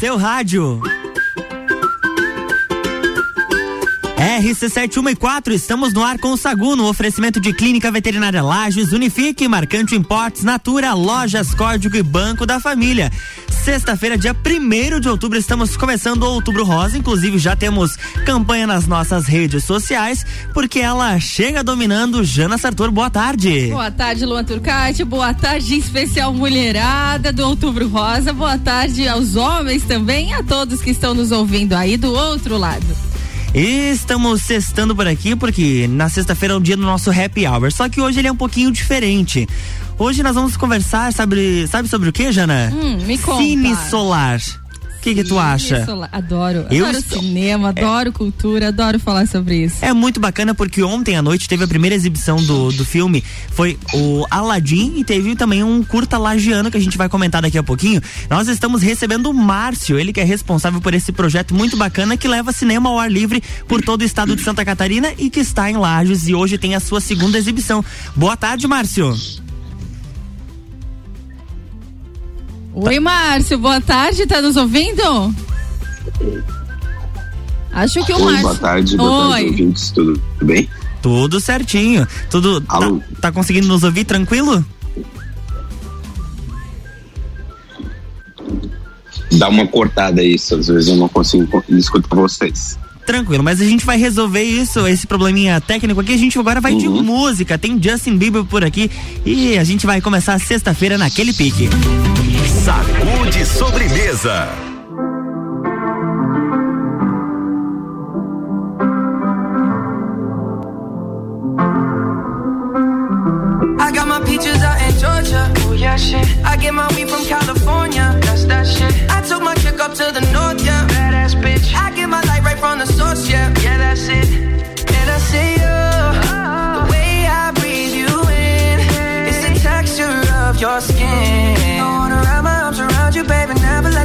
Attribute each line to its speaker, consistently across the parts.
Speaker 1: seu rádio. RC714, estamos no ar com o Sagu, no oferecimento de Clínica Veterinária Lages, Unifique, Marcante Importes, Natura, Lojas Código e Banco da Família. Sexta-feira, dia 1 de outubro, estamos começando o Outubro Rosa. Inclusive, já temos campanha nas nossas redes sociais, porque ela chega dominando. Jana Sartor, boa tarde.
Speaker 2: Boa tarde, Luan Turcati. Boa tarde, especial mulherada do Outubro Rosa. Boa tarde aos homens também e a todos que estão nos ouvindo aí do outro lado.
Speaker 1: Estamos sextando por aqui porque na sexta-feira é o dia do nosso happy hour. Só que hoje ele é um pouquinho diferente. Hoje nós vamos conversar, sabe, sabe sobre o que, Jana?
Speaker 2: Hum, me conta.
Speaker 1: Cine solar. O que, que tu acha?
Speaker 2: Adoro. Eu adoro estou... cinema, adoro é... cultura, adoro falar sobre isso.
Speaker 1: É muito bacana porque ontem à noite teve a primeira exibição do, do filme. Foi o Aladdin e teve também um curta lagiano que a gente vai comentar daqui a pouquinho. Nós estamos recebendo o Márcio, ele que é responsável por esse projeto muito bacana que leva cinema ao ar livre por todo o estado de Santa Catarina e que está em Lages e hoje tem a sua segunda exibição. Boa tarde, Márcio.
Speaker 2: Oi, Márcio, boa tarde, tá nos ouvindo? Acho que o
Speaker 3: Oi,
Speaker 2: Márcio.
Speaker 3: Boa tarde, boa Oi. tarde, ouvintes, tudo bem?
Speaker 1: Tudo certinho. Tudo. Tá, tá, conseguindo nos ouvir tranquilo?
Speaker 3: Dá uma cortada aí, às vezes eu não consigo escutar vocês.
Speaker 1: Tranquilo, mas a gente vai resolver isso, esse probleminha técnico aqui. A gente agora vai uhum. de música. Tem Justin Bieber por aqui e a gente vai começar sexta-feira naquele pique.
Speaker 4: Sacude sobremesa.
Speaker 5: I got my peaches out in Georgia. Oh yeah, shit. I get my weed from California. That's that shit. I took my chick up to the north, yeah. Badass bitch. I get my light right from the source, yeah. Yeah, that's it. And I say, oh,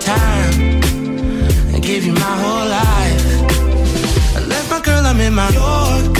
Speaker 6: time. And give you my whole life. I left my girl, I'm in my Yorker.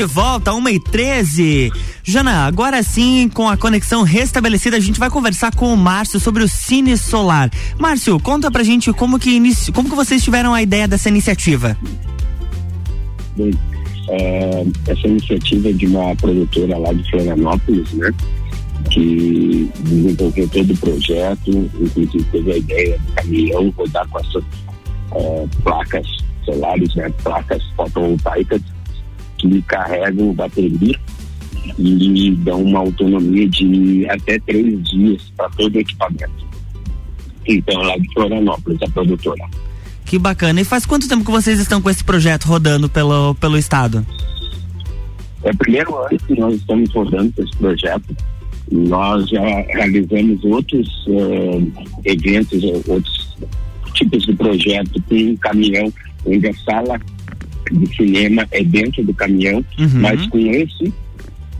Speaker 1: De volta, 1 e 13 Jana, agora sim, com a conexão restabelecida, a gente vai conversar com o Márcio sobre o Cine Solar. Márcio, conta pra gente como que, inici... como que vocês tiveram a ideia dessa iniciativa.
Speaker 3: Bem, é, essa iniciativa é de uma produtora lá de Florianópolis, né? Que desenvolveu todo o projeto, inclusive teve a ideia do caminhão rodar com essas é, placas solares, né? Placas fotovoltaicas que carregam bateria e dão uma autonomia de até três dias para todo o equipamento. Então, lá de Florianópolis, a produtora.
Speaker 1: Que bacana. E faz quanto tempo que vocês estão com esse projeto rodando pelo, pelo estado?
Speaker 3: É o primeiro ano que nós estamos rodando esse projeto. Nós já realizamos outros eh, eventos, outros tipos de projeto com um caminhão onde a sala de cinema é dentro do caminhão,
Speaker 1: Uhum.
Speaker 3: mas com esse,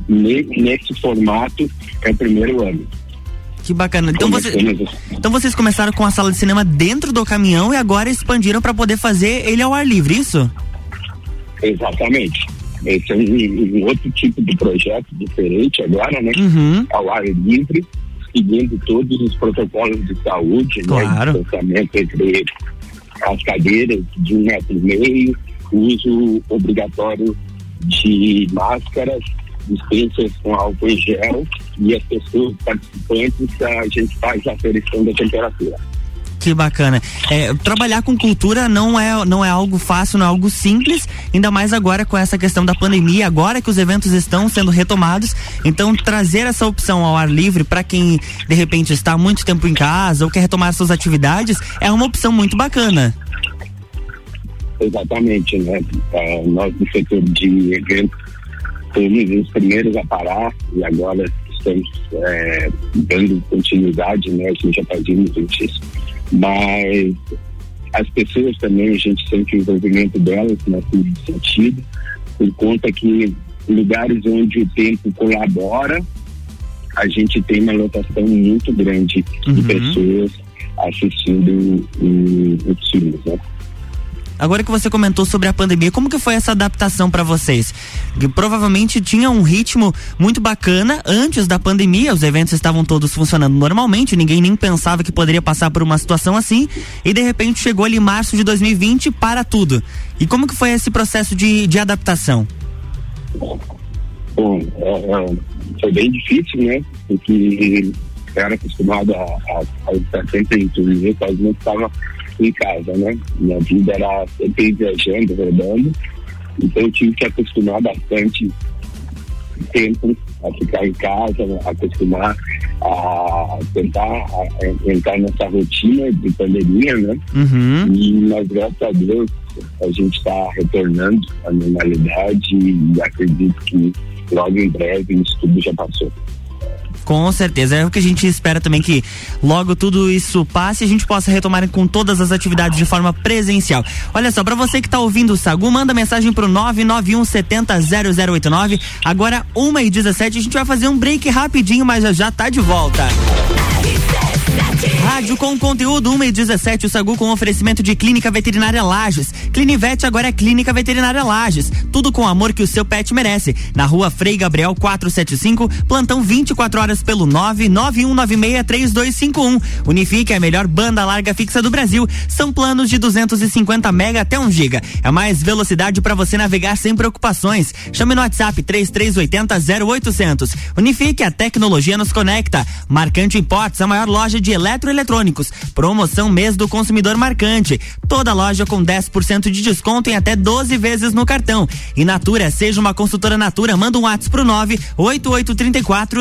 Speaker 3: ne- nesse formato, é o primeiro ano.
Speaker 1: Que bacana. Então, você, então vocês começaram com a sala de cinema dentro do caminhão e agora expandiram para poder fazer ele ao ar livre, isso?
Speaker 3: Exatamente. Esse é um, um outro tipo de projeto diferente agora, né?
Speaker 1: Uhum.
Speaker 3: Ao ar livre, seguindo todos os protocolos de saúde,
Speaker 1: Claro.
Speaker 3: né? Distanciamento entre as cadeiras de um metro e meio, uso obrigatório de máscaras, dispensas com álcool em gel e as pessoas participantes a gente faz a aferição da temperatura.
Speaker 1: Que bacana. É, trabalhar com cultura não é, não é algo fácil, não é algo simples, ainda mais agora com essa questão da pandemia, agora que os eventos estão sendo retomados. Então, trazer essa opção ao ar livre para quem de repente está muito tempo em casa ou quer retomar suas atividades é uma opção muito bacana.
Speaker 3: Exatamente, né? Ah, nós do setor de eventos fomos os primeiros a parar e agora estamos eh, dando continuidade, né? A gente já fazia muito isso. Mas as pessoas também, a gente sente o envolvimento delas nesse sentido, por conta que lugares onde o tempo colabora, a gente tem uma lotação muito grande de
Speaker 1: Uhum.
Speaker 3: pessoas assistindo o- os filmes, né?
Speaker 1: Agora que você comentou sobre a pandemia, como que foi essa adaptação para vocês? Que provavelmente tinha um ritmo muito bacana antes da pandemia, os eventos estavam todos funcionando normalmente, ninguém nem pensava que poderia passar por uma situação assim, e de repente chegou ali março de 2020 para tudo. E como que foi esse processo de, de adaptação?
Speaker 3: Bom, é, é, foi bem difícil, né? Porque eu era acostumado a, a, a estar sempre em turnê, quase não estava em casa, né? Minha vida era sempre viajando, rodando, então eu tive que acostumar bastante tempo a ficar em casa, a acostumar a tentar a- entrar nessa rotina de pandemia, né?
Speaker 1: Uhum.
Speaker 3: E, mas graças a Deus a gente está retornando à normalidade e acredito que logo em breve isso tudo já passou.
Speaker 1: Com certeza, é o que a gente espera também que logo tudo isso passe e a gente possa retomar com todas as atividades de forma presencial. Olha só, pra você que tá ouvindo o Sagu, manda mensagem pro 991 70 0089. Agora, 1 e 17 a gente vai fazer um break rapidinho, mas já já tá de volta. Rádio com conteúdo 1 e 17, o Sagu com oferecimento de Clínica Veterinária Lages. Clinivete agora é Clínica Veterinária Lages. Tudo com o amor que o seu pet merece. Na rua Frei Gabriel 475, plantão 24 horas pelo 991963251. Unifique é a melhor banda larga fixa do Brasil. São planos de 250 mega até 1 giga. É mais velocidade para você navegar sem preocupações. Chame no WhatsApp 3380 0800. Unifique, a tecnologia nos conecta. Marcante Imports, a maior loja de eletroeletrônicos. Promoção mês do consumidor marcante. Toda loja com 10% de desconto em até 12 vezes no cartão. E Natura, seja uma consultora Natura, manda um WhatsApp pro 98834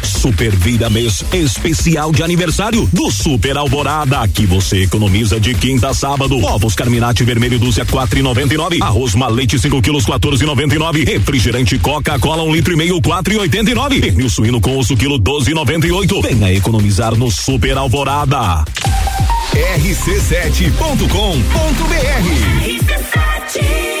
Speaker 7: Super Vida Mês especial de aniversário do Super Alvorada, que você economiza de quinta a sábado. Ovos Carminati vermelho dúzia quatro e noventa e nove. Arroz malete 5 quilos quatorze e noventa e nove. Refrigerante Coca-Cola um litro e meio quatro e oitenta e nove. Pernil suíno com osso quilo doze e noventa e oito. Venha economizar no Super Alvorada.
Speaker 4: rc7.com.br
Speaker 8: RC7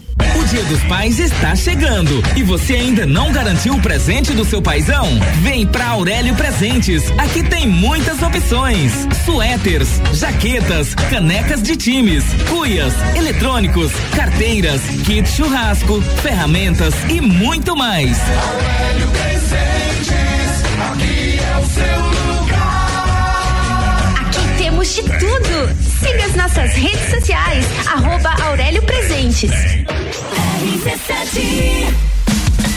Speaker 9: O Dia dos Pais está chegando e você ainda não garantiu o presente do seu paizão? Vem pra Aurélio Presentes. Aqui tem muitas opções: suéteres, jaquetas, canecas de times, cuias, eletrônicos, carteiras, kit churrasco, ferramentas e muito mais.
Speaker 10: Aurélio Presentes, aqui é o seu lugar.
Speaker 11: Aqui temos de tudo. Siga as nossas redes sociais, arroba Aurélio Presentes.
Speaker 12: RC7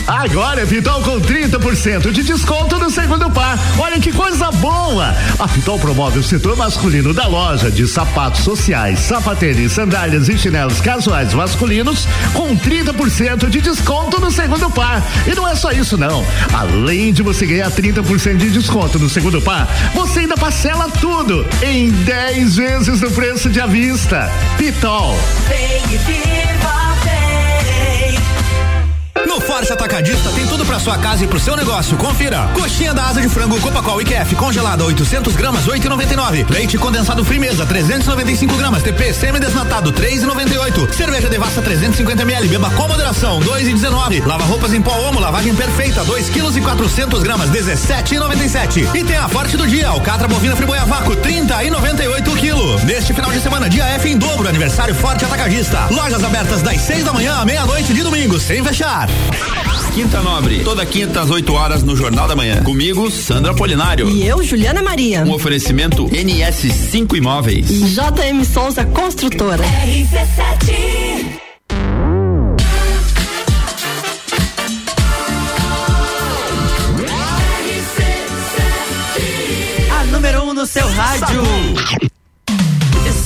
Speaker 12: Agora Pitol com 30% de desconto no segundo par. Olha que coisa boa! A Pitol promove o setor masculino da loja de sapatos sociais, sapatênis, sandálias e chinelos casuais masculinos com 30% de desconto no segundo par. E não é só isso não. Além de você ganhar 30% de desconto no segundo par, você ainda parcela tudo em 10 vezes no preço de avista. Pitol. Vem e viva.
Speaker 13: No Forte Atacadista tem tudo para sua casa e pro seu negócio. Confira. Coxinha da asa de frango Copacol IQF congelada 800 gramas 8,99. Leite condensado Frimeza 395 gramas. TP semi desnatado 3,98. Cerveja Devassa 350 ml. Beba com moderação 2,19. Lava roupas em pó Omo lavagem perfeita 2 quilos e 400 gramas 17,97. E tem a Forte do dia alcatra bovina friboia vácuo 30 e 98 quilo. Neste final de semana dia F em dobro aniversário Forte Atacadista. Lojas abertas das 6 da manhã à meia-noite de domingo sem fechar.
Speaker 14: Quinta Nobre, toda quinta às 8 horas no Jornal da Manhã. Comigo, Sandra Polinário.
Speaker 15: E eu, Juliana Maria.
Speaker 14: Um oferecimento NS5 Imóveis.
Speaker 15: E JM Souza Construtora.
Speaker 10: RC7
Speaker 1: A número 1 um no seu rádio.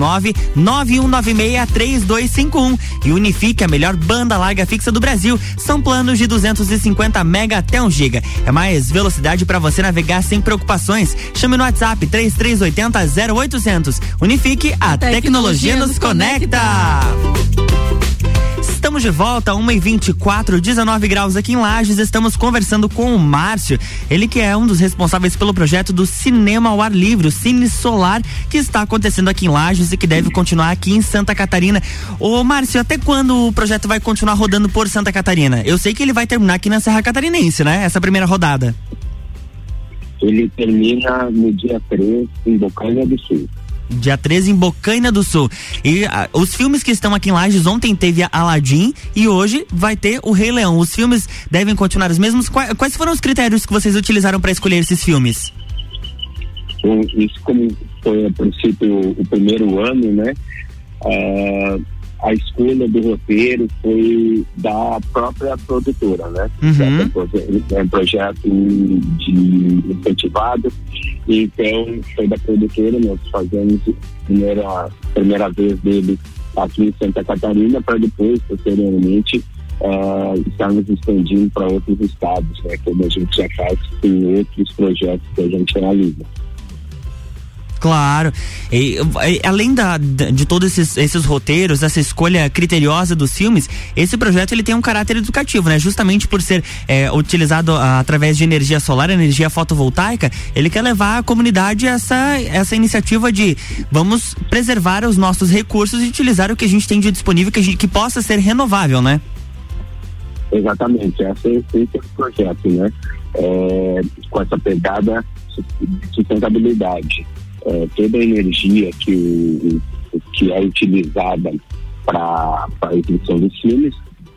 Speaker 1: 991963251 e unifique a melhor banda larga fixa do Brasil. São planos de 250 mega até 1 giga. É mais velocidade para você navegar sem preocupações. Chame no WhatsApp 3380 0800. Unifique a, a tecnologia, tecnologia, nos conecta. conecta. Estamos de volta, 1 e 24 19 graus aqui em Lages. Estamos conversando com o Márcio, ele que é um dos responsáveis pelo projeto do Cinema ao Ar Livre, o Cine Solar, que está acontecendo aqui em Lages e que deve continuar aqui em Santa Catarina. Ô Márcio, até quando o projeto vai continuar rodando por Santa Catarina? Eu sei que ele vai terminar aqui na Serra Catarinense, né? Essa primeira rodada.
Speaker 3: Ele termina no dia 3 em Bocaina do Sul
Speaker 1: dia 13 em Bocaina do Sul. E a, os filmes que estão aqui em Lages, ontem teve Aladdin e hoje vai ter o Rei Leão. Os filmes devem continuar os mesmos. Quais, quais foram os critérios que vocês utilizaram para escolher esses filmes?
Speaker 3: Isso como foi a princípio o primeiro ano, né? Uh, a escolha do roteiro foi da própria produtora, né?
Speaker 1: Uhum.
Speaker 3: É um projeto de incentivado, então foi da produtora, nós fazemos a primeira, primeira vez dele aqui em Santa Catarina, para depois, posteriormente, ah, estarmos expandindo para outros estados, né? Como a gente já faz com outros projetos que a gente realiza.
Speaker 1: Claro. E, além da, de todos esses, esses roteiros, essa escolha criteriosa dos filmes, esse projeto ele tem um caráter educativo, né? Justamente por ser é, utilizado ah, através de energia solar, energia fotovoltaica, ele quer levar à comunidade essa, essa iniciativa de vamos preservar os nossos recursos e utilizar o que a gente tem de disponível que, a gente, que possa ser renovável, né?
Speaker 3: Exatamente, essa é a essência do projeto, né? É, com essa pegada de sustentabilidade. É, toda a energia que, que é utilizada para a exibição dos filmes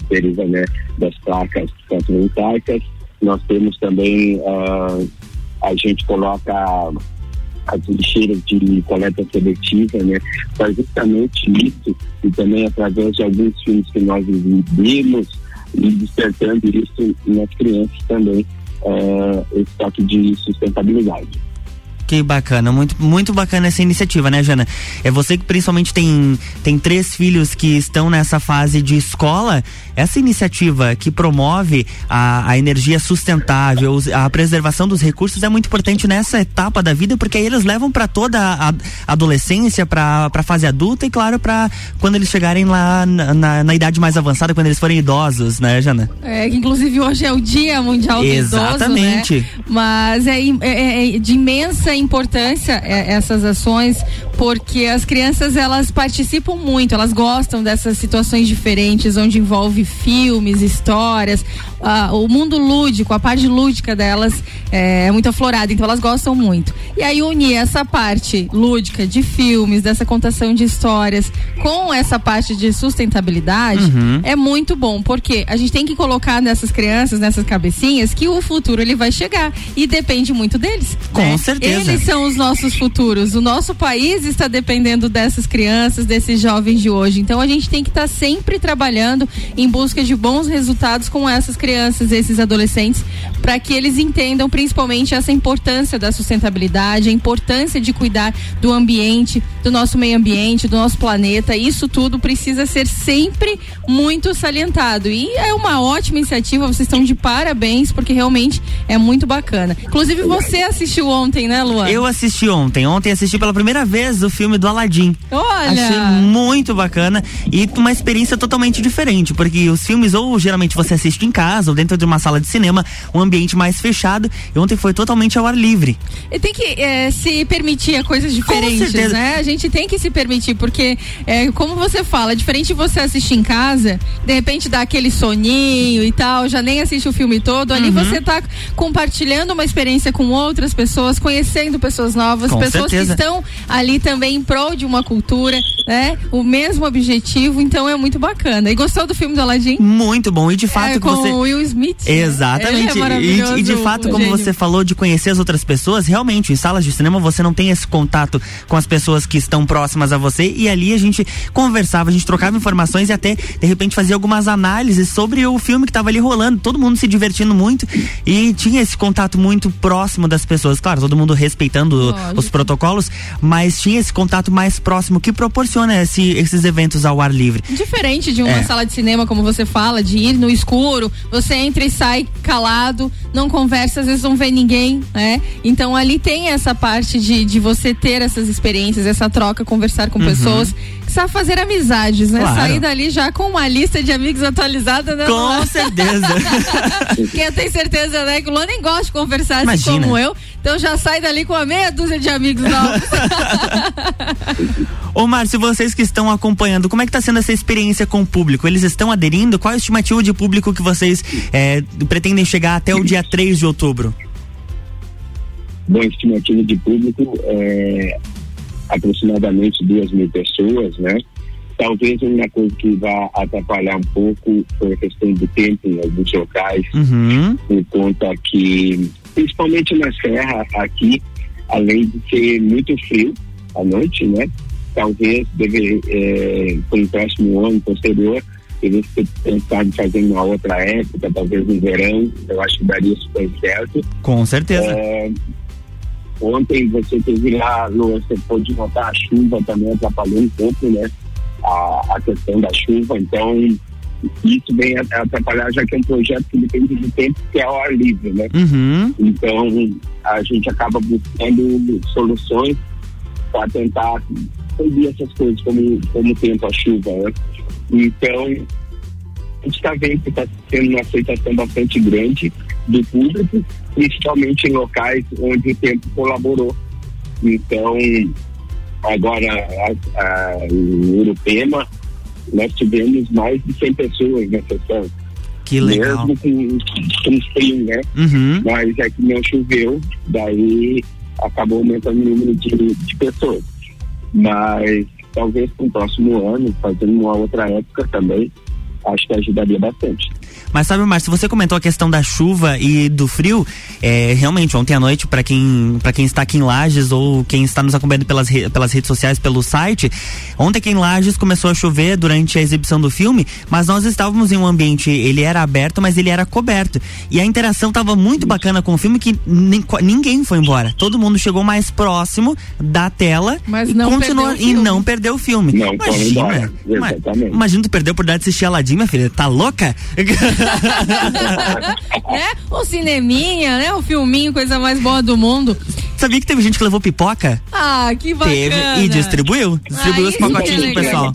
Speaker 3: deriva né, das placas fotovoltaicas. Nós temos também, ah, a gente coloca as lixeiras de coleta seletiva, né? Para justamente isso e também através de alguns filmes que nós vimos e despertando isso nas crianças também, eh, esse toque de sustentabilidade.
Speaker 1: Que bacana, muito, muito bacana essa iniciativa, né, Jana? É você que principalmente tem, tem três filhos que estão nessa fase de escola. Essa iniciativa que promove a, a energia sustentável, a preservação dos recursos é muito importante nessa etapa da vida, porque aí eles levam para toda a adolescência, para a fase adulta e, claro, para quando eles chegarem lá na, na, na idade mais avançada, quando eles forem idosos, né, Jana?
Speaker 2: É, inclusive hoje é o Dia Mundial do
Speaker 1: Exatamente.
Speaker 2: Idoso, né? Mas é, é- é de imensa importância é, essas ações, porque as crianças elas participam muito, elas gostam dessas situações diferentes, onde envolve filmes, histórias, ah, o mundo lúdico, a parte lúdica delas é, muito aflorada, então elas gostam muito. E aí unir essa parte lúdica de filmes, dessa contação de histórias, com essa parte de sustentabilidade,
Speaker 1: Uhum.
Speaker 2: é muito bom, porque a gente tem que colocar nessas crianças, nessas cabecinhas, que o futuro ele vai chegar e depende muito deles.
Speaker 1: Com
Speaker 2: né?
Speaker 1: certeza.
Speaker 2: Eles são os nossos futuros. O nosso país está dependendo dessas crianças, desses jovens de hoje. Então a gente tem que estar sempre trabalhando em busca de bons resultados com essas crianças, esses adolescentes, para que eles entendam principalmente essa importância da sustentabilidade, a importância de cuidar do ambiente, do nosso meio ambiente, do nosso planeta. Isso tudo precisa ser sempre muito salientado. E é uma ótima iniciativa, vocês estão de parabéns, porque realmente é muito bacana. Inclusive, você assistiu ontem, né, Luan?
Speaker 1: Eu assisti ontem. Ontem assisti pela primeira vez o filme do Aladdin.
Speaker 2: Olha!
Speaker 1: Achei muito bacana e uma experiência totalmente diferente, porque os filmes ou geralmente você assiste em casa ou dentro de uma sala de cinema, um ambiente mais fechado. E ontem foi totalmente ao ar livre.
Speaker 2: E tem que eh, se permitir a coisas diferentes,
Speaker 1: certeza.
Speaker 2: né? A gente tem que se permitir, porque, eh, como você fala, é diferente de você assistir em casa, de repente dá aquele soninho e tal, já nem assiste o filme todo, ali
Speaker 1: Uhum.
Speaker 2: você tá compartilhando uma experiência com outras pessoas, conhecendo pessoas novas,
Speaker 1: Com
Speaker 2: pessoas
Speaker 1: certeza.
Speaker 2: que estão ali também em prol de uma cultura, né? O mesmo objetivo, então é muito bacana. E gostou do filme do Aladdin?
Speaker 1: Muito bom. E de fato
Speaker 2: é, com
Speaker 1: você.
Speaker 2: Will Smith. né?
Speaker 1: Exatamente.
Speaker 2: Ele é
Speaker 1: e, e de fato, como
Speaker 2: gênio.
Speaker 1: você falou de conhecer as outras pessoas, realmente, em salas de cinema você não tem esse contato com as pessoas que estão próximas a você e ali a gente conversava, a gente trocava informações e até, de repente, fazia algumas análises sobre o filme que estava ali rolando, todo mundo se divertindo muito e tinha esse contato muito próximo das pessoas. Claro, todo mundo respeitando
Speaker 2: Lógico.
Speaker 1: os protocolos, mas tinha esse contato mais próximo que proporciona esse- esses eventos ao ar livre.
Speaker 2: Diferente de uma
Speaker 1: É.
Speaker 2: sala de cinema, como você fala, de ir no escuro, você entra e sai calado, não conversa, às vezes não vê ninguém, né? Então ali tem essa parte de, de você ter essas experiências, essa troca, conversar com
Speaker 1: Uhum.
Speaker 2: pessoas, sabe fazer amizades, né?
Speaker 1: Claro.
Speaker 2: Sair dali já com uma lista de amigos atualizada, né?
Speaker 1: Com certeza.
Speaker 2: Eu tenho certeza, né, que o Luan nem gosta de conversar assim
Speaker 1: Imagina.
Speaker 2: como eu, então já sai dali com uma meia dúzia de amigos novos.
Speaker 1: Ô Márcio, vocês que estão acompanhando, como é que tá sendo essa experiência com o público? Eles estão aderindo? Qual é a estimativa de público que vocês eh, pretendem chegar até o dia 3 de outubro?
Speaker 3: Bom, estimativa de público é aproximadamente duas mil pessoas, né? Talvez uma coisa que vá atrapalhar um pouco foi a questão do tempo em alguns locais,
Speaker 1: Uhum.
Speaker 3: por conta que, principalmente na serra aqui, além de ser muito frio à noite, né? talvez deve, é, para o próximo ano posterior, eles pensar em fazer uma outra época, talvez no verão, eu acho que daria super certo.
Speaker 1: Com certeza.
Speaker 3: É, ontem você teve lá, você pôde notar a chuva também atrapalhou um pouco, né? A, a questão da chuva, então isso vem atrapalhar, já que é um projeto que depende do tempo que é ao ar livre, né?
Speaker 1: Uhum.
Speaker 3: Então a gente acaba buscando soluções para tentar proibir essas coisas, como, como tempo, a chuva, né? Então, a gente está vendo que está tendo uma aceitação bastante grande do público, principalmente em locais onde o tempo colaborou. Então, agora, a, a, em Urupema, nós tivemos mais de 100 pessoas na sessão.
Speaker 1: Que legal.
Speaker 3: Mesmo com, com frio, né?
Speaker 1: Uhum.
Speaker 3: Mas é que não choveu, daí acabou aumentando o número de, de pessoas. Mas talvez para o próximo ano, fazendo uma outra época também, acho que ajudaria bastante.
Speaker 1: Mas sabe, Márcio, você comentou a questão da chuva e do frio. É, realmente, ontem à noite, para quem, pra quem está aqui em Lages ou quem está nos acompanhando pelas, re- pelas redes sociais, pelo site, ontem aqui em Lages começou a chover durante a exibição do filme, mas nós estávamos em um ambiente, ele era aberto, mas ele era coberto. E a interação estava muito bacana com o filme que ninguém foi embora. Todo mundo chegou mais próximo da tela
Speaker 2: Mas
Speaker 1: e
Speaker 2: não
Speaker 1: continuou
Speaker 2: perdeu o
Speaker 1: e
Speaker 2: filme.
Speaker 1: não perdeu o filme.
Speaker 3: Não foram embora,
Speaker 1: Imagina. Imagina tu perder a oportunidade de assistir Aladdin, minha filha. Tá louca?
Speaker 2: né? Um cineminha, né? Um filminho, coisa mais boa do mundo.
Speaker 1: Sabia que teve gente que levou pipoca?
Speaker 2: Ah, que bacana.
Speaker 1: Teve e distribuiu. Distribuiu
Speaker 2: Ah,
Speaker 1: os pacotinhos pro pessoal.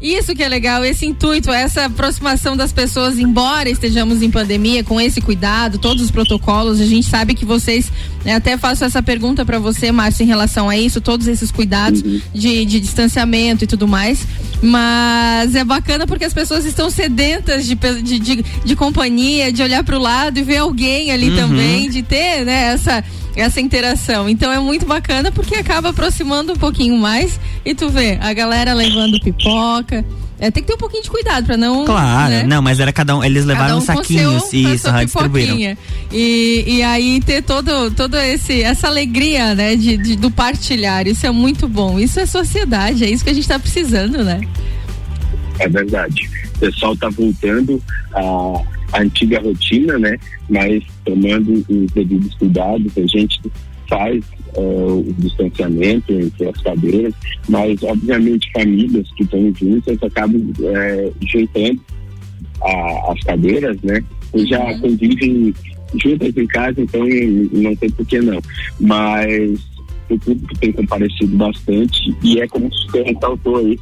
Speaker 2: Isso que é legal, esse intuito, essa aproximação das pessoas, embora estejamos em pandemia, com esse cuidado, todos os protocolos, a gente sabe que vocês, né, até faço essa pergunta para você, Márcio, em relação a isso, todos esses cuidados de, de distanciamento e tudo mais, mas é bacana porque as pessoas estão sedentas de, de, de, de companhia, de olhar para o lado e ver alguém ali
Speaker 16: Uhum.
Speaker 2: também, de ter, né, essa essa interação. Então é muito bacana porque acaba aproximando um pouquinho mais e tu vê a galera levando pipoca. É, tem que ter um pouquinho de cuidado pra não.
Speaker 1: Claro,
Speaker 2: né?
Speaker 1: não, mas era cada um. Eles levaram
Speaker 2: Cada um com
Speaker 1: saquinhos
Speaker 2: seu-
Speaker 1: e isso, distribuíram.
Speaker 2: E, e aí ter todo, todo esse essa alegria, né, de, de- do partilhar. Isso é muito bom. Isso é sociedade, é isso que a gente tá precisando, né?
Speaker 3: É verdade. O pessoal está voltando à, à antiga rotina, né? Mas tomando os devidos cuidados, a gente faz eh, o distanciamento entre as cadeiras, mas obviamente famílias que estão juntas acabam eh, juntando a- as cadeiras, né? E já convivem juntas em casa, então não tem por que não. Mas o público tem comparecido bastante e é como você ressaltou aí,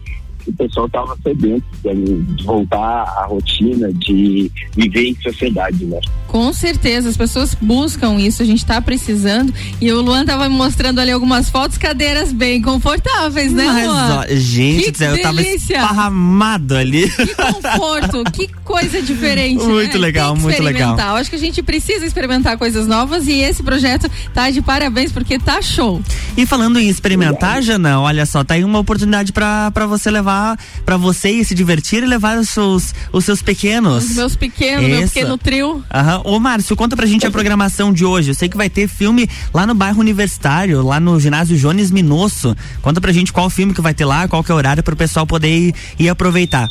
Speaker 3: o pessoal estava sedento de voltar à rotina, de viver em sociedade, né?
Speaker 2: Com certeza, as pessoas buscam isso, a gente tá precisando. E o Luan tava me mostrando ali algumas fotos, cadeiras bem confortáveis, né,
Speaker 1: Mas,
Speaker 2: Luan?
Speaker 1: ó, gente,
Speaker 2: que
Speaker 1: eu tava
Speaker 2: delícia.
Speaker 1: esparramado ali.
Speaker 2: Que conforto, que coisa diferente.
Speaker 1: Muito
Speaker 2: né?
Speaker 1: legal,
Speaker 2: Tem que
Speaker 1: muito legal.
Speaker 2: Acho que a gente precisa experimentar coisas novas e esse projeto tá de parabéns porque tá show.
Speaker 1: E falando em experimentar, Jana, olha só, tá aí uma oportunidade pra você levar, pra você ir se divertir e levar os seus, os seus pequenos.
Speaker 2: Os meus pequenos, meu
Speaker 1: Isso.
Speaker 2: pequeno trio.
Speaker 1: Aham. Ô, Márcio, conta pra gente a programação de hoje. Eu sei que vai ter filme lá no bairro Universitário, lá no ginásio Jones Minosso. Conta pra gente qual filme que vai ter lá, qual que é o horário pro pessoal poder ir, ir aproveitar.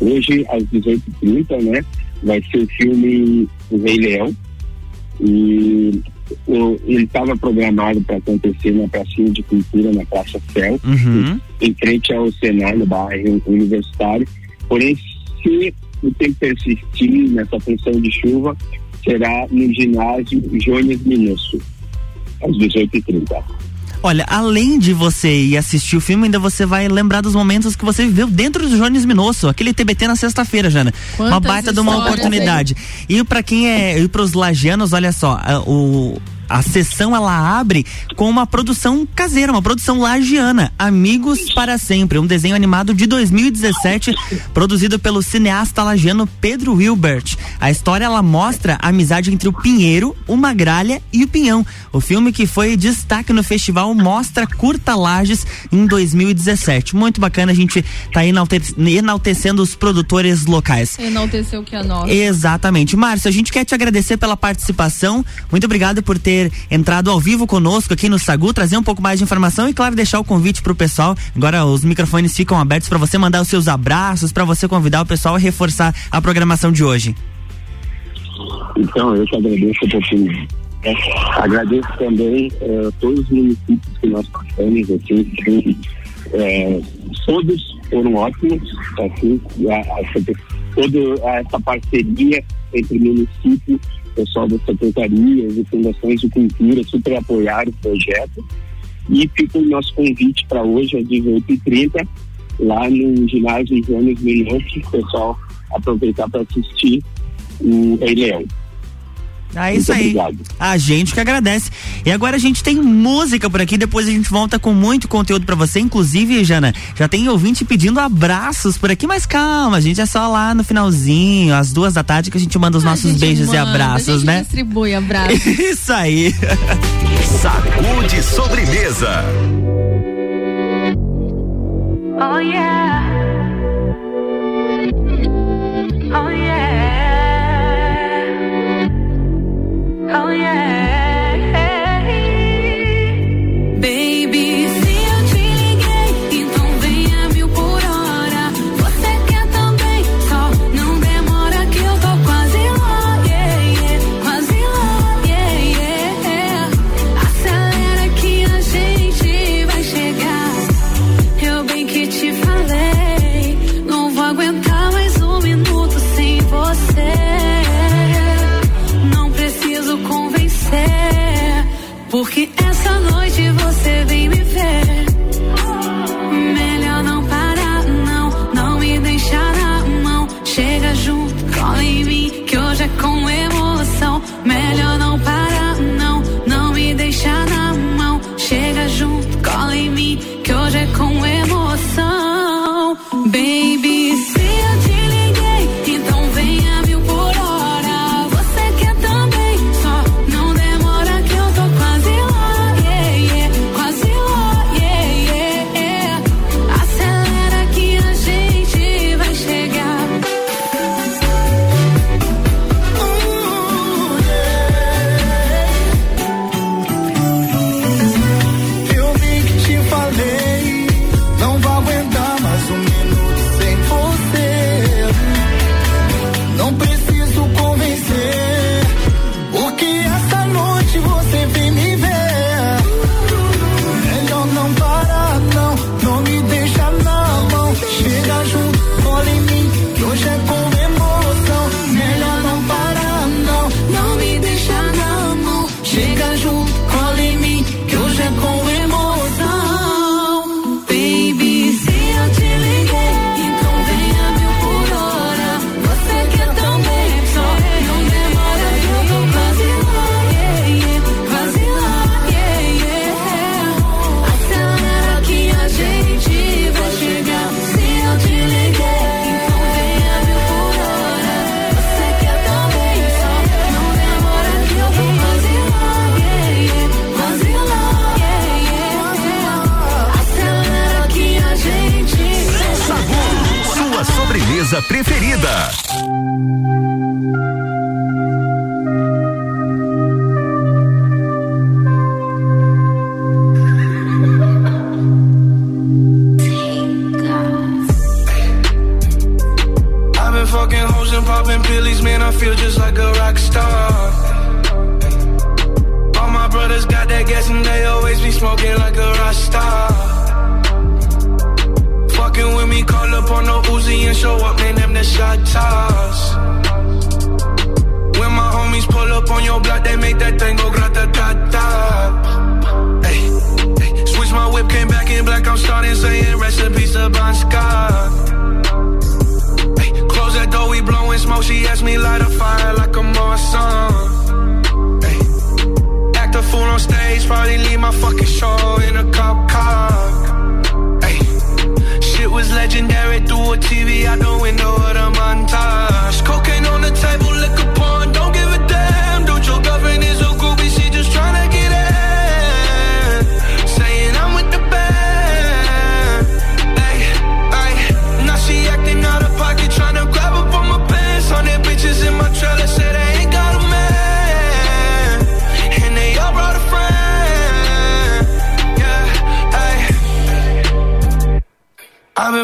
Speaker 3: Hoje, às 18h30, né? Vai ser o filme O Rei Leão. E o- ele estava programado para acontecer na pracinha de cultura, na Praça Céu,
Speaker 1: Uhum.
Speaker 3: em frente ao Senai, no bairro universitário. Porém, se o tempo persistir nessa função de chuva, será no ginásio Jones Minosso, às 18h30.
Speaker 1: Olha, além de você ir assistir o filme, ainda você vai lembrar dos momentos que você viveu dentro do Jones Minosso, aquele TBT na sexta-feira, Jana. uma
Speaker 2: Quantas
Speaker 1: baita de uma oportunidade. E pra quem é, e pros lagianos, olha só, o a sessão ela abre com uma produção caseira, uma produção lagiana, Amigos para Sempre, um desenho animado de 2017, produzido pelo cineasta lagiano Pedro Wilbert. A história ela mostra a amizade entre o Pinheiro, o Magralha e o Pinhão. O filme que foi destaque no festival Mostra Curta Lages em 2017. Muito bacana, a gente tá enalte- enaltecendo os produtores locais.
Speaker 2: Enalteceu que é nosso.
Speaker 1: Exatamente. Márcio, a gente quer te agradecer pela participação. Muito obrigado por ter ter entrado ao vivo conosco aqui no Sagu, trazer um pouco mais de informação e, claro, deixar o convite para o pessoal. Agora os microfones ficam abertos para você mandar os seus abraços, para você convidar o pessoal a reforçar a programação de hoje.
Speaker 3: Então, eu que agradeço a oportunidade. Agradeço também eh, todos os municípios que nós passamos aqui, eh, todos foram ótimos. Assim, toda essa parceria entre município, pessoal das secretarias e fundações de cultura super apoiaram o projeto. E fica o nosso convite para hoje, às 18h30, lá no ginásio Jones Minuto, o pessoal aproveitar para assistir o Rei Leão.
Speaker 1: Ah, é isso aí. A gente que agradece. E agora a gente tem música por aqui, depois a gente volta com muito conteúdo para você. Inclusive, Jana, já tem ouvinte pedindo abraços por aqui, mas calma, a gente é só lá no finalzinho, às duas da tarde, que a gente manda os nossos beijos
Speaker 2: manda,
Speaker 1: e abraços, né?
Speaker 2: Distribui abraços.
Speaker 1: isso aí.
Speaker 4: Sacude sobremesa.
Speaker 10: Oh yeah. Oh, yeah.
Speaker 6: fucking show in a cop car. Ay, shit was legendary through a TV. I don't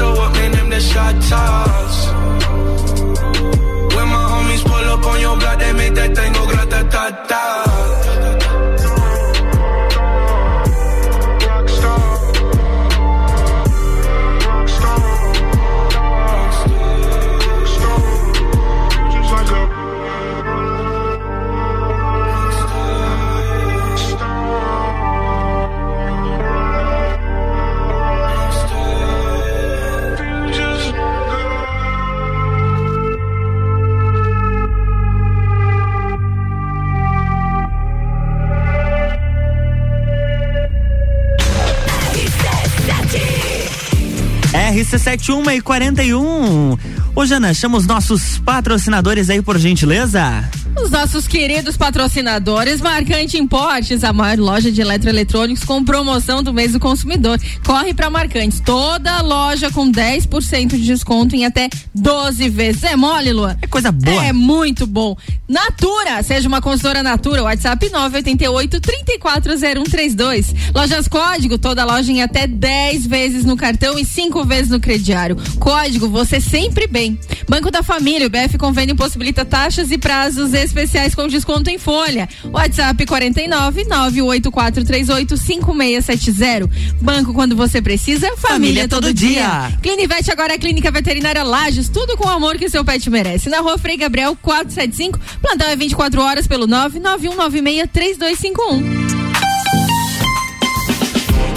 Speaker 5: show up, man, them the shot toss. When my homies pull up on your block, they make that thing go
Speaker 1: RC71 e 41. Ô, Jana, chama os nossos patrocinadores aí, por gentileza.
Speaker 2: Os nossos queridos patrocinadores, Marcante Importes, a maior loja de eletroeletrônicos com promoção do mês do consumidor. Corre para Marcantes, toda loja com 10% de desconto em até 12 vezes. É mole, Luan?
Speaker 1: É coisa boa.
Speaker 2: É muito bom. Natura, seja uma consultora Natura, WhatsApp 988 340132. Lojas Código, toda loja em até 10 vezes no cartão e 5 vezes no crediário. Código, você sempre bem. Banco da Família, o BF Convênio possibilita taxas e prazos especiais com desconto em folha. WhatsApp 49 98438 5670. Banco quando você precisa, família,
Speaker 1: Família
Speaker 2: todo,
Speaker 1: todo
Speaker 2: dia.
Speaker 1: dia.
Speaker 2: Clinivete agora é a Clínica Veterinária Lages, tudo com o amor que seu pet merece. Na rua Frei Gabriel 475, plantão é 24 horas pelo 99196 3251.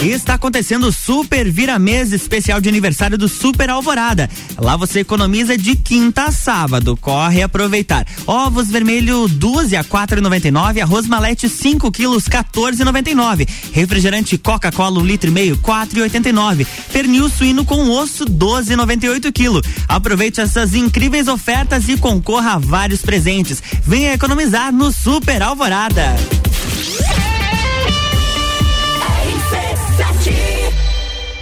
Speaker 1: Está acontecendo o Super Vira Mesa especial de aniversário do Super Alvorada. Lá você economiza de quinta a sábado. Corre aproveitar. Ovos vermelho 12 a 4,99. Arroz malete 5 quilos 14,99. Refrigerante Coca-Cola um litro e meio 4,89. Pernil suíno com osso 12,98 quilo. Aproveite essas incríveis ofertas e concorra a vários presentes. Venha economizar no Super Alvorada.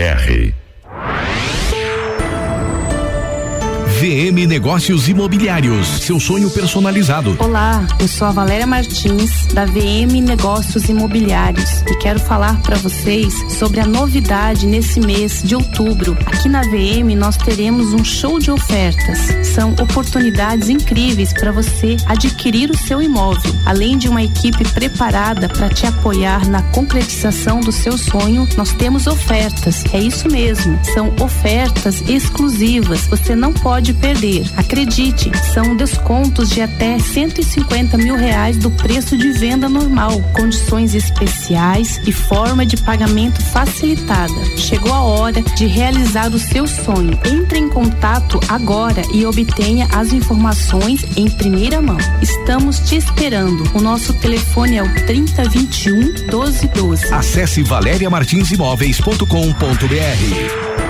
Speaker 7: www.radiocidade.com.br
Speaker 9: VM Negócios Imobiliários, seu sonho personalizado.
Speaker 17: Olá, eu sou a Valéria Martins da VM Negócios Imobiliários e quero falar para vocês sobre a novidade nesse mês de outubro. Aqui na VM nós teremos um show de ofertas. São oportunidades incríveis para você adquirir o seu imóvel, além de uma equipe preparada para te apoiar na concretização do seu sonho. Nós temos ofertas. É isso mesmo, são ofertas exclusivas. Você não pode pode perder. Acredite, são descontos de até 150 mil reais do preço de venda normal, condições especiais e forma de pagamento facilitada. Chegou a hora de realizar o seu sonho. Entre em contato agora e obtenha as informações em primeira mão. Estamos te esperando. O nosso telefone é o 3021 1212.
Speaker 18: Acesse valeriamartinsimóveis.com.br.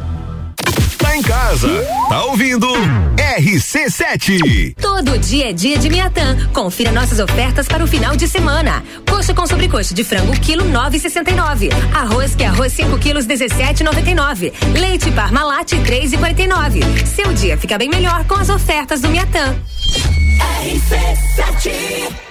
Speaker 4: Tá em casa, tá ouvindo RC7.
Speaker 19: Todo dia é dia de Miatã. Confira nossas ofertas para o final de semana. Coxa com sobrecoxa de frango, quilo 9,69. Arroz que é arroz 5 quilos, 17,99. Leite Parmalat, 3,49. Seu dia fica bem melhor com as ofertas do Miatã. RC7.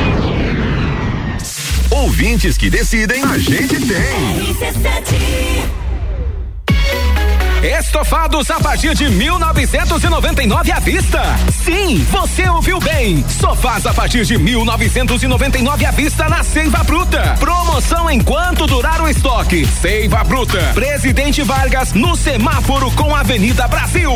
Speaker 4: Ouvintes que decidem, a gente tem.
Speaker 9: Estofados a partir de 1999 à vista. Sim, você ouviu bem. Sofás a partir de 1999 à vista na Seiva Bruta. Promoção enquanto durar o estoque. Seiva Bruta. Presidente Vargas no semáforo com Avenida Brasil.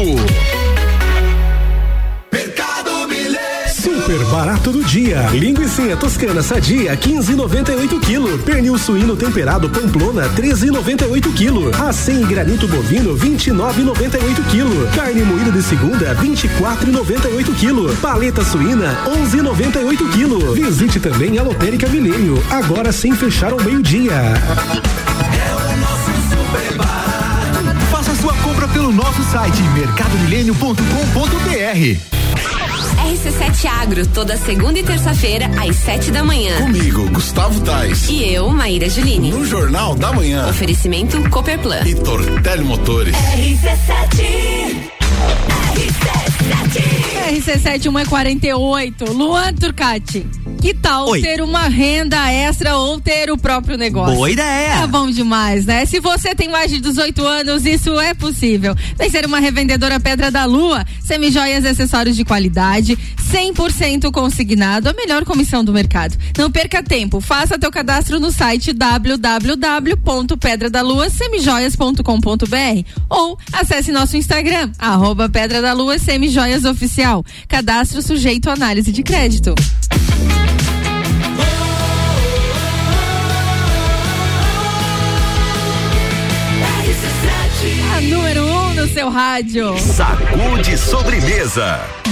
Speaker 18: Super barato do dia. Linguiça toscana sadia 15,98 kg. Pernil suíno temperado Pamplona 13,98 kg. Acém granito bovino 29,98 kg. Carne moída de segunda 24,98 kg. Paleta suína 11,98 kg. Visite também a Lotérica Milênio, agora sem fechar ao meio-dia.
Speaker 13: Faça sua compra pelo nosso site mercadomilênio.com.br.
Speaker 19: RC7 Agro, toda segunda e terça-feira, às sete da manhã.
Speaker 20: Comigo, Gustavo Tais.
Speaker 19: E eu, Maíra Juline.
Speaker 20: No Jornal da Manhã.
Speaker 19: Oferecimento Cooperplan.
Speaker 20: E Tortelli Motores.
Speaker 19: RC7.
Speaker 2: RC7 148. Luan Turcati. Que tal
Speaker 1: Oi.
Speaker 2: ter uma renda extra ou ter o próprio negócio?
Speaker 1: Boa ideia.
Speaker 2: É bom demais, né? Se você tem mais de 18 anos, isso é possível. Vem ser uma revendedora Pedra da Lua, semijoias e acessórios de qualidade, 100% consignado, a melhor comissão do mercado. Não perca tempo, faça teu cadastro no site www.pedradaluasemijoias.com.br ou acesse nosso Instagram, arroba Pedra da Lua Semijoias Oficial. Cadastro sujeito à análise de crédito. Seu rádio.
Speaker 4: Sacude sobremesa.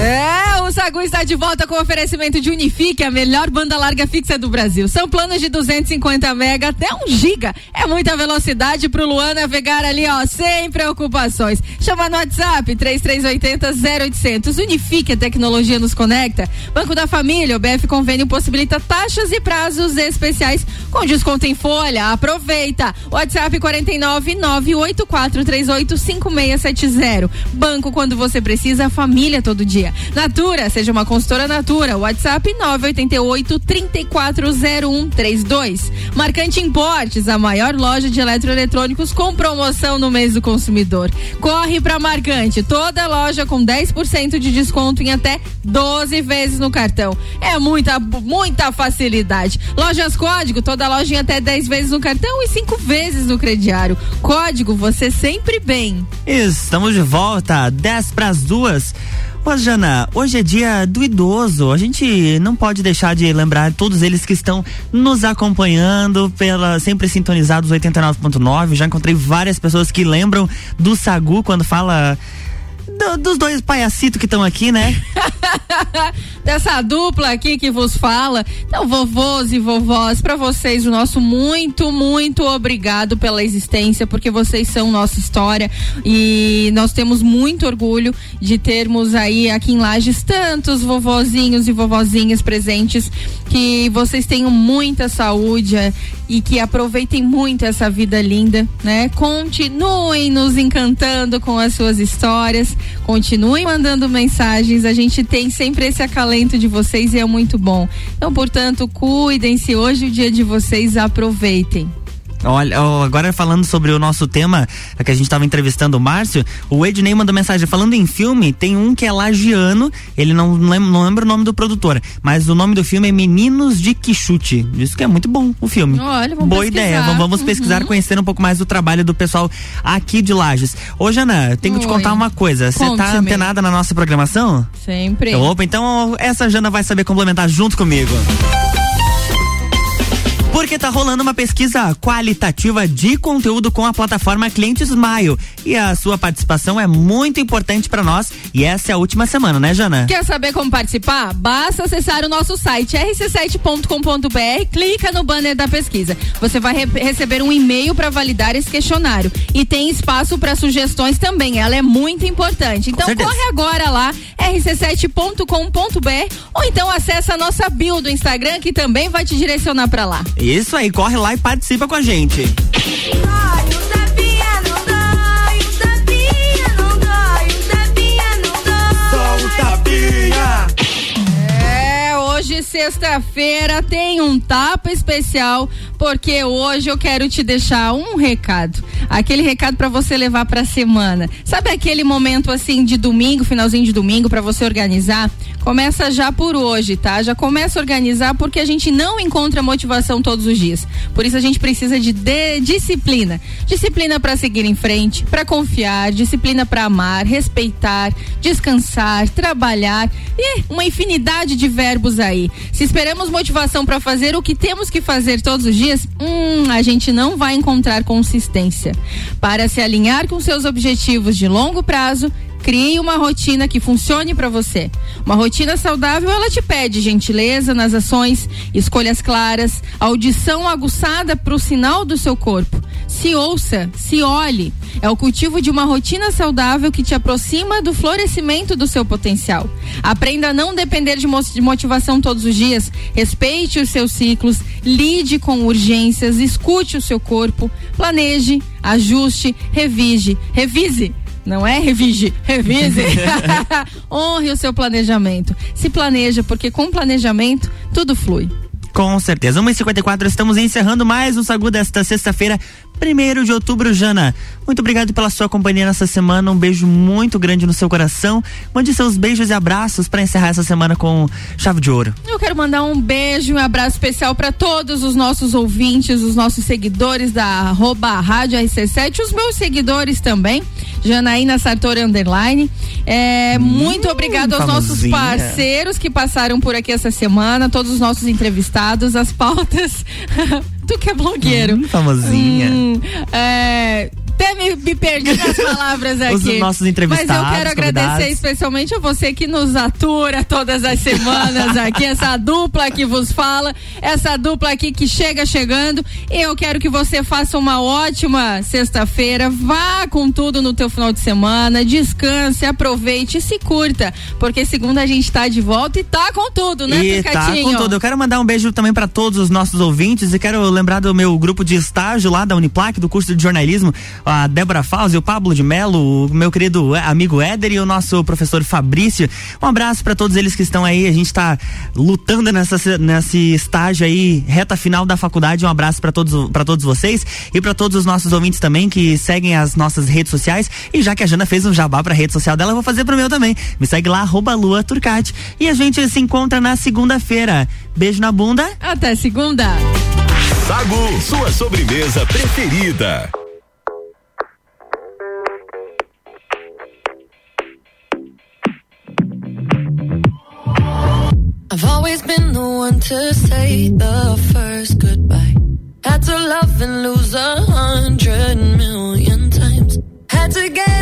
Speaker 2: É, o Sagu está de volta com oferecimento de Unifique, a melhor banda larga fixa do Brasil. São planos de 250 mega até 1 giga. É muita velocidade pro Luan navegar ali, ó, sem preocupações. Chama no WhatsApp 3380 0800. Unifique, a tecnologia nos conecta. Banco da Família, o BF Convênio possibilita taxas e prazos especiais com desconto em folha. Aproveita. WhatsApp 49 98438 5670. Banco quando você precisa, família todo dia. Natura, seja uma consultora Natura. WhatsApp 988 340132. Marcante Importes, a maior loja de eletroeletrônicos com promoção no mês do consumidor. Corre pra Marcante, toda loja com 10% de desconto em até 12 vezes no cartão. É muita, muita facilidade. Lojas Código, toda loja em até 10 vezes no cartão e 5 vezes no crediário. Código, você sempre bem.
Speaker 1: Estamos de volta, 10 para as duas. Ô, Jana, hoje é dia do idoso. A gente não pode deixar de lembrar todos eles que estão nos acompanhando, pela sempre sintonizados 89.9. Já encontrei várias pessoas que lembram do Sagu quando fala do- dos dois palhacitos que estão aqui, né?
Speaker 2: Dessa dupla aqui que vos fala. Então, vovôs e vovós, pra vocês o nosso muito, muito obrigado pela existência, porque vocês são nossa história e nós temos muito orgulho de termos aí aqui em Lages tantos vovozinhos e vovozinhas presentes, que vocês tenham muita saúde eh, e que aproveitem muito essa vida linda, né? Continuem nos encantando com as suas histórias, continuem mandando mensagens, a gente tem sempre esse acalento de vocês e é muito bom. Então, portanto, cuidem-se hoje, o dia de vocês, aproveitem.
Speaker 1: Olha, agora falando sobre o nosso tema, que a gente estava entrevistando o Márcio, o Ednei mandou mensagem falando em filme, tem um que é lagiano, ele não, lembra, não lembra o nome do produtor, mas o nome do filme é Meninos de Quixute. Isso que é muito bom o filme.
Speaker 2: Olha, vamos
Speaker 1: Boa
Speaker 2: pesquisar.
Speaker 1: ideia, vamos, vamos
Speaker 2: Uhum.
Speaker 1: pesquisar, conhecer um pouco mais do trabalho do pessoal aqui de Lages. Ô, Jana, tenho que te contar uma coisa, você tá
Speaker 2: Conte-me.
Speaker 1: antenada na nossa programação?
Speaker 2: Sempre.
Speaker 1: Opa, então essa Jana vai saber complementar junto comigo. Porque tá rolando uma pesquisa qualitativa de conteúdo com a plataforma Cliente Smile. E a sua participação é muito importante para nós. E essa é a última semana, né, Jana?
Speaker 2: Quer saber como participar? Basta acessar o nosso site rc7.com.br, clica no banner da pesquisa. Você vai re- receber um e-mail para validar esse questionário e tem espaço para sugestões também. Ela é muito importante. Então corre agora lá rc7.com.br ou então acessa a nossa bio do Instagram que também vai te direcionar para lá.
Speaker 1: Isso aí, corre lá e participa com a gente.
Speaker 2: É, hoje sexta-feira tem um tapa especial porque hoje eu quero te deixar um recado. Aquele recado pra você levar pra semana. Sabe aquele momento assim de domingo, finalzinho de domingo pra você organizar? Começa já por hoje, tá? Já começa a organizar porque a gente não encontra motivação todos os dias. Por isso a gente precisa de, de- disciplina. Disciplina pra seguir em frente, pra confiar, disciplina pra amar, respeitar, descansar, trabalhar e uma infinidade de verbos aí. Se esperamos motivação pra fazer o que temos que fazer todos os dias, hum, a gente não vai encontrar consistência. Para se alinhar com seus objetivos de longo prazo, Crie uma rotina que funcione para você. Uma rotina saudável, ela te pede gentileza nas ações, escolhas claras, audição aguçada para o sinal do seu corpo. Se ouça, se olhe. É o cultivo de uma rotina saudável que te aproxima do florescimento do seu potencial. Aprenda a não depender de mo- de motivação todos os dias. Respeite os seus ciclos, lide com urgências, escute o seu corpo, planeje, ajuste, revise, revise Não é revige, revise. Honre o seu planejamento. Se planeja, porque com planejamento tudo flui.
Speaker 1: Com certeza. 1h54, estamos encerrando mais um Sagu desta sexta-feira, 1 de outubro, Jana. Muito obrigado pela sua companhia nessa semana. Um beijo muito grande no seu coração. Mande seus beijos e abraços para encerrar essa semana com chave de ouro.
Speaker 2: Eu quero mandar um beijo e um abraço especial para todos os nossos ouvintes, os nossos seguidores da arroba Rádio RC7, os meus seguidores também, Janaína Sartori Underline. É, muito obrigado aos nossos
Speaker 1: famosinha.
Speaker 2: parceiros que passaram por aqui essa semana, todos os nossos entrevistados, as pautas. tu que é blogueiro.
Speaker 1: Hum, famosinha.
Speaker 2: Hum, é, até me, me perdi nas palavras aqui.
Speaker 1: Os nossos entrevistados,
Speaker 2: Mas eu quero agradecer
Speaker 1: convidados.
Speaker 2: especialmente a você que nos atura todas as semanas aqui, essa dupla que vos fala, essa dupla aqui que chega chegando. Eu quero que você faça uma ótima sexta-feira, vá com tudo no teu final de semana, descanse, aproveite e se curta, porque segunda a gente tá de volta e tá com tudo, né,
Speaker 1: E tá com tudo. Eu quero mandar um beijo também para todos os nossos ouvintes e quero lembrar do meu grupo de estágio lá da Uniplac, do curso de jornalismo, a Débora Fauzi, o Pablo de Melo, o meu querido eh, amigo Éder e o nosso professor Fabrício. Um abraço para todos eles que estão aí. A gente tá lutando nessa, nesse estágio aí, reta final da faculdade. Um abraço para todos, para todos vocês e para todos os nossos ouvintes também que seguem as nossas redes sociais. E já que a Jana fez um jabá pra rede social dela, eu vou fazer pro meu também. Me segue lá, arroba Lua Turcati. E a gente se encontra na segunda-feira. Beijo na bunda.
Speaker 2: Até segunda.
Speaker 7: Sagu, sua sobremesa preferida.
Speaker 19: I've always been the one to say the first goodbye. Had to love and lose a hundred million times. Had to get